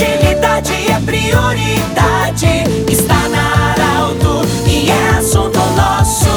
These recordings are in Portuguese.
Agilidade é prioridade. Está na Arauto e é assunto nosso.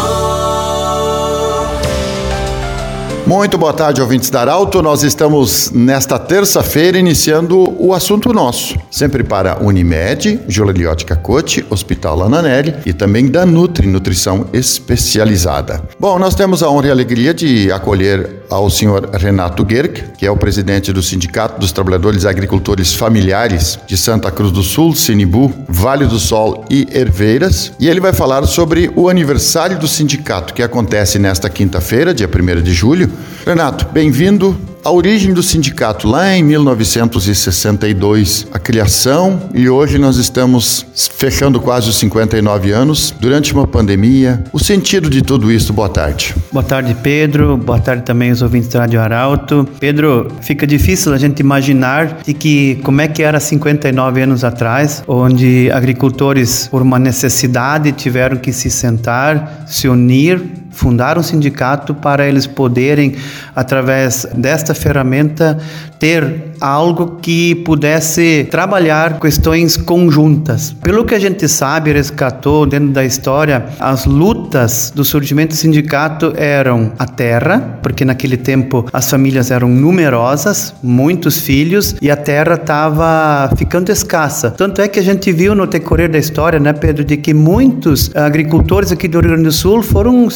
Muito boa tarde, ouvintes da Arauto. Nós estamos nesta terça-feira iniciando o assunto nosso. Sempre para Unimed, Joliliote Cacote, Hospital Lananelli e também da Nutri, Nutrição Especializada. Bom, nós temos a honra e a alegria de acolher ao senhor Renato Gerck, que é o presidente do Sindicato dos Trabalhadores Agricultores Familiares de Santa Cruz do Sul, Sinibu, Vale do Sol e Herveiras. E ele vai falar sobre o aniversário do sindicato, que acontece nesta quinta-feira, dia 1 de julho. Renato, bem-vindo a origem do sindicato lá em 1962, a criação e hoje nós estamos fechando quase os 59 anos durante uma pandemia. O sentido de tudo isso, boa tarde. Boa tarde, Pedro. Boa tarde também aos ouvintes da Rádio Arauto. Pedro, fica difícil a gente imaginar de que como é que era 59 anos atrás, onde agricultores por uma necessidade tiveram que se sentar, se unir fundar um sindicato para eles poderem, através desta ferramenta, ter algo que pudesse trabalhar questões conjuntas. Pelo que a gente sabe, resgatou dentro da história, as lutas do surgimento do sindicato eram a terra, porque naquele tempo as famílias eram numerosas, muitos filhos, e a terra estava ficando escassa. Tanto é que a gente viu no decorrer da história, né, Pedro, de que muitos agricultores aqui do Rio Grande do Sul foram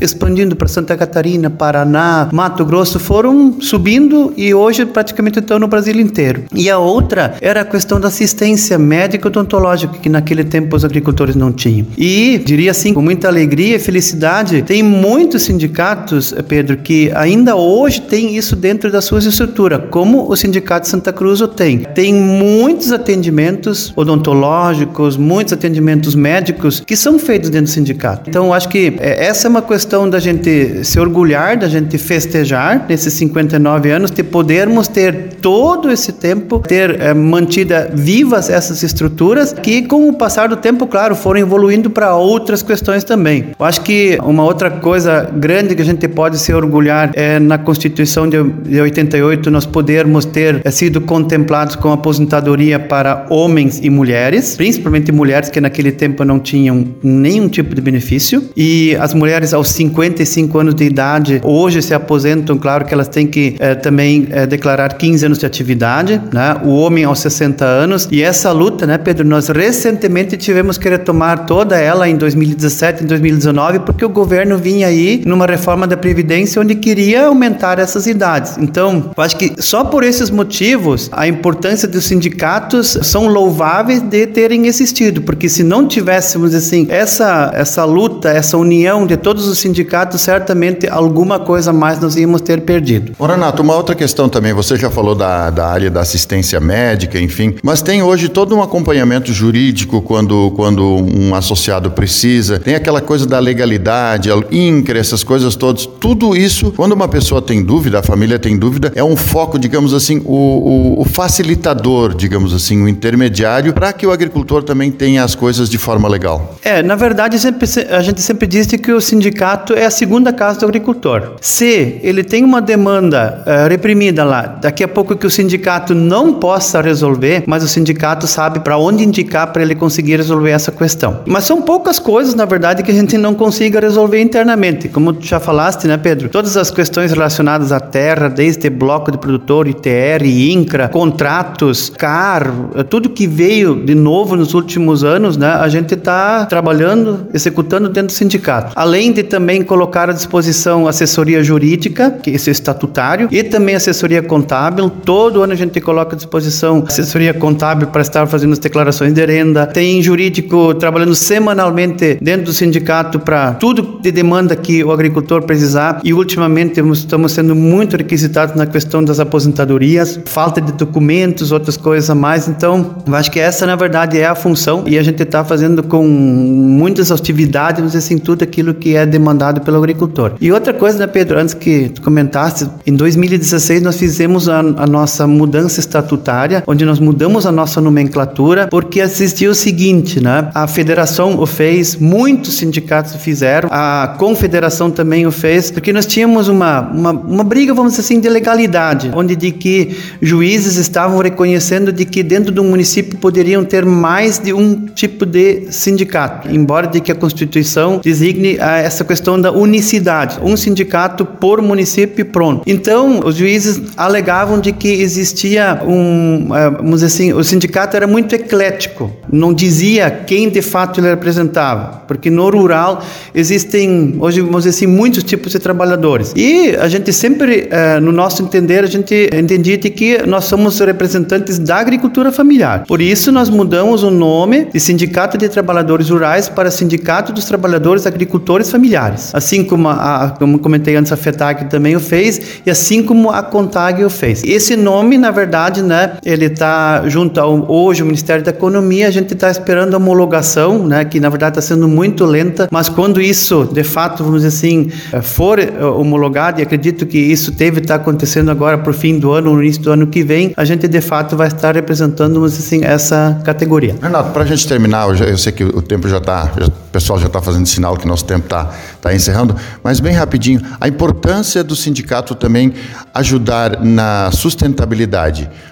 expandindo para Santa Catarina, Paraná, Mato Grosso, foram subindo e hoje praticamente estão no Brasil inteiro. E a outra era a questão da assistência médica odontológica, que naquele tempo os agricultores não tinham. E, diria assim, com muita alegria e felicidade, tem muitos sindicatos, Pedro, que ainda hoje tem isso dentro da sua estrutura, como o Sindicato Santa Cruz o tem. Tem muitos atendimentos odontológicos, muitos atendimentos médicos que são feitos dentro do sindicato. Então, acho que é, essa é uma questão da gente se orgulhar, da gente festejar nesses 59 anos, de podermos ter todo esse tempo, ter é, mantida vivas essas estruturas, que com o passar do tempo, claro, foram evoluindo para outras questões também. Eu acho que uma outra coisa grande que a gente pode se orgulhar é na Constituição de, de 88 nós podermos ter é, sido contemplados com aposentadoria para homens e mulheres, principalmente mulheres que naquele tempo não tinham nenhum tipo de benefício, e as mulheres aos 55 anos de idade hoje se aposentam, claro que elas têm que eh, também eh, declarar 15 anos de atividade, né? O homem aos 60 anos. E essa luta, né, Pedro, nós recentemente tivemos que retomar toda ela em 2017, em 2019, porque o governo vinha aí numa reforma da previdência onde queria aumentar essas idades. Então, eu acho que só por esses motivos a importância dos sindicatos são louváveis de terem existido, porque se não tivéssemos assim essa essa luta, essa união de todos os sindicatos, certamente alguma coisa mais nós íamos ter perdido. Ô uma outra questão também, você já falou da, da área da assistência médica, enfim, mas tem hoje todo um acompanhamento jurídico quando, quando um associado precisa, tem aquela coisa da legalidade, INCRE, essas coisas todas, tudo isso, quando uma pessoa tem dúvida, a família tem dúvida, é um foco, digamos assim, o, o, o facilitador, digamos assim, o intermediário, para que o agricultor também tenha as coisas de forma legal. É, na verdade, sempre, a gente sempre diz que o sindicato sindicato é a segunda casa do agricultor. Se ele tem uma demanda uh, reprimida lá, daqui a pouco que o sindicato não possa resolver, mas o sindicato sabe para onde indicar para ele conseguir resolver essa questão. Mas são poucas coisas, na verdade, que a gente não consiga resolver internamente. Como tu já falaste, né, Pedro? Todas as questões relacionadas à terra, desde bloco de produtor, ITR, INCRA, contratos, CAR, eh, tudo que veio de novo nos últimos anos, né, a gente está trabalhando, executando dentro do sindicato. Além de também também colocar à disposição assessoria jurídica, que esse é estatutário, e também assessoria contábil. Todo ano a gente coloca à disposição assessoria contábil para estar fazendo as declarações de renda. Tem jurídico trabalhando semanalmente dentro do sindicato para tudo de demanda que o agricultor precisar. E ultimamente estamos sendo muito requisitados na questão das aposentadorias, falta de documentos, outras coisas a mais. Então, eu acho que essa na verdade é a função e a gente está fazendo com muita exaustividade, assim, tudo aquilo que é demandado pelo agricultor. E outra coisa, né, Pedro, antes que tu comentasse, em 2016 nós fizemos a, a nossa mudança estatutária, onde nós mudamos a nossa nomenclatura, porque existia o seguinte, né? A federação o fez, muitos sindicatos fizeram, a confederação também o fez, porque nós tínhamos uma, uma, uma briga, vamos dizer assim, de legalidade, onde de que juízes estavam reconhecendo de que dentro do município poderiam ter mais de um tipo de sindicato, embora de que a Constituição designe essa questão da unicidade, um sindicato por município pronto. Então, os juízes alegavam de que existia um, eh, vamos dizer assim, o sindicato era muito eclético, não dizia quem de fato ele representava, porque no rural existem, hoje vamos dizer assim, muitos tipos de trabalhadores. E a gente sempre, eh, no nosso entender, a gente entendia que nós somos representantes da agricultura familiar. Por isso, nós mudamos o nome de Sindicato de Trabalhadores Rurais para Sindicato dos Trabalhadores Agricultores Familiares. Assim como, a, como comentei antes, a FETAG também o fez, e assim como a CONTAG o fez. Esse nome, na verdade, né, ele está junto ao hoje o Ministério da Economia, a gente está esperando a homologação, né, que na verdade está sendo muito lenta, mas quando isso, de fato, vamos dizer assim, eh, for eh, homologado, e acredito que isso deve estar tá acontecendo agora por fim do ano, no início do ano que vem, a gente de fato vai estar representando, vamos dizer assim, essa categoria. Renato, para a gente terminar, eu, já, eu, sei que o tempo já está, o pessoal já está fazendo sinal que nosso tempo está tá encerrando, mas bem rapidinho, a importância do sindicato também ajudar na sustentabilidade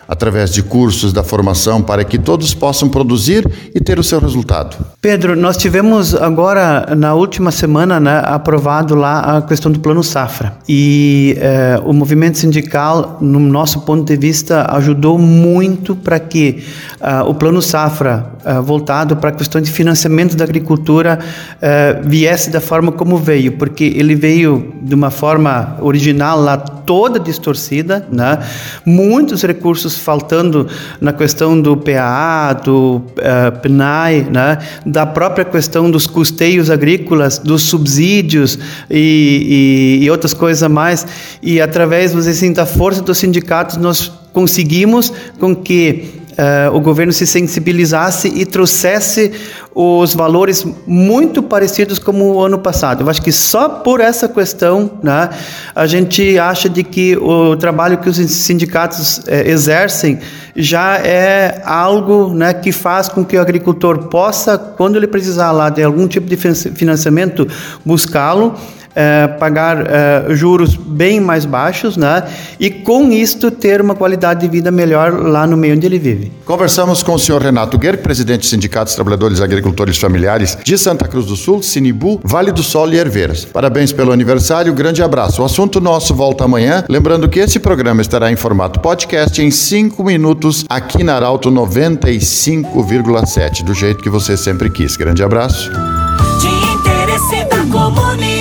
através de cursos da formação para que todos possam produzir e ter o seu resultado. Pedro, nós tivemos agora na última semana né, aprovado lá a questão do plano safra e eh, o movimento sindical, no nosso ponto de vista, ajudou muito para que uh, o plano safra uh, voltado para a questão de financiamento da agricultura uh, viesse da forma como veio, porque ele veio de uma forma original lá toda distorcida, né? Muitos recursos faltando na questão do PAA, do uh, PNAE, né? Da própria questão dos custeios agrícolas, dos subsídios e, e, e outras coisas a mais. E através, vamos dizer assim, da força dos sindicatos, nós conseguimos com que uh, o governo se sensibilizasse e trouxesse os valores muito parecidos como o ano passado. Eu acho que só por essa questão, né, a gente acha de que o trabalho que os sindicatos eh, exercem já é algo né, que faz com que o agricultor possa, quando ele precisar lá de algum tipo de financiamento, buscá-lo é, pagar é, juros bem mais baixos, né? E com isto ter uma qualidade de vida melhor lá no meio onde ele vive. Conversamos com o senhor Renato Guerre, presidente do Sindicato dos Trabalhadores Agricultores Familiares de Santa Cruz do Sul, Sinibu, Vale do Sol e Herveiras. Parabéns pelo aniversário, grande abraço. O assunto nosso volta amanhã. Lembrando que esse programa estará em formato podcast em cinco minutos aqui na Arauto 95,7, do jeito que você sempre quis. Grande abraço. De interesse da comunidade.